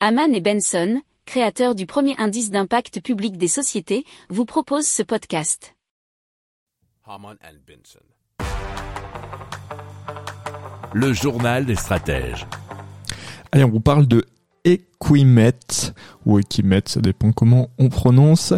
Haman et Benson, créateurs du premier indice d'impact public des sociétés, vous proposent ce podcast. Haman and Benson. Le journal des stratèges. Allez, on vous parle de Equimet, ou Equimet, ça dépend comment on prononce.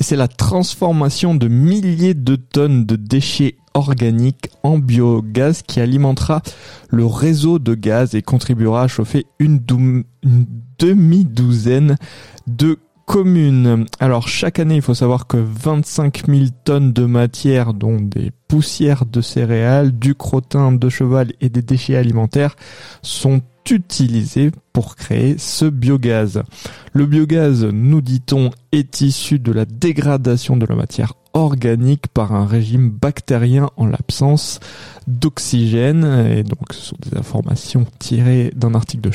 Et c'est la transformation de milliers de tonnes de déchets organiques en biogaz qui alimentera le réseau de gaz et contribuera à chauffer une, dou- une demi-douzaine de communes. Alors chaque année, il faut savoir que 25 000 tonnes de matière, dont des poussières de céréales, du crottin de cheval et des déchets alimentaires, sont utilisés pour créer ce biogaz. Le biogaz, nous dit-on, est issu de la dégradation de la matière organique par un régime bactérien en l'absence d'oxygène. Et donc, ce sont des informations tirées d'un article de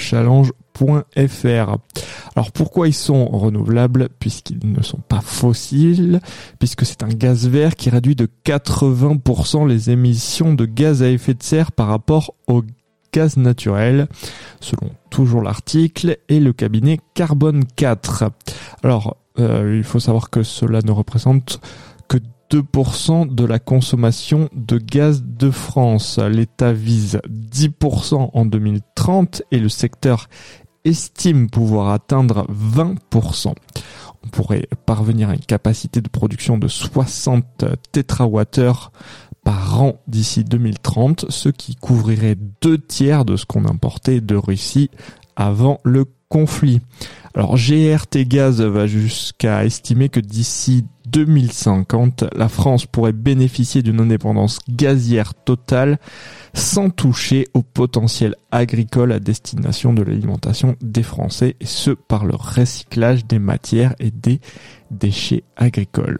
Alors, pourquoi ils sont renouvelables? Puisqu'ils ne sont pas fossiles, puisque c'est un gaz vert qui réduit de 80% les émissions de gaz à effet de serre par rapport au gaz naturel, selon toujours l'article, et le cabinet Carbone 4. Alors, euh, il faut savoir que cela ne représente que 2% de la consommation de gaz de France. L'État vise 10% en 2030 et le secteur estime pouvoir atteindre 20%. On pourrait parvenir à une capacité de production de 60 térawattheures par an d'ici 2030, ce qui couvrirait deux tiers de ce qu'on importait de Russie avant le conflit. Alors GRT Gaz va jusqu'à estimer que d'ici 2050, la France pourrait bénéficier d'une indépendance gazière totale sans toucher au potentiel agricole à destination de l'alimentation des Français, et ce par le recyclage des matières et des déchets agricoles.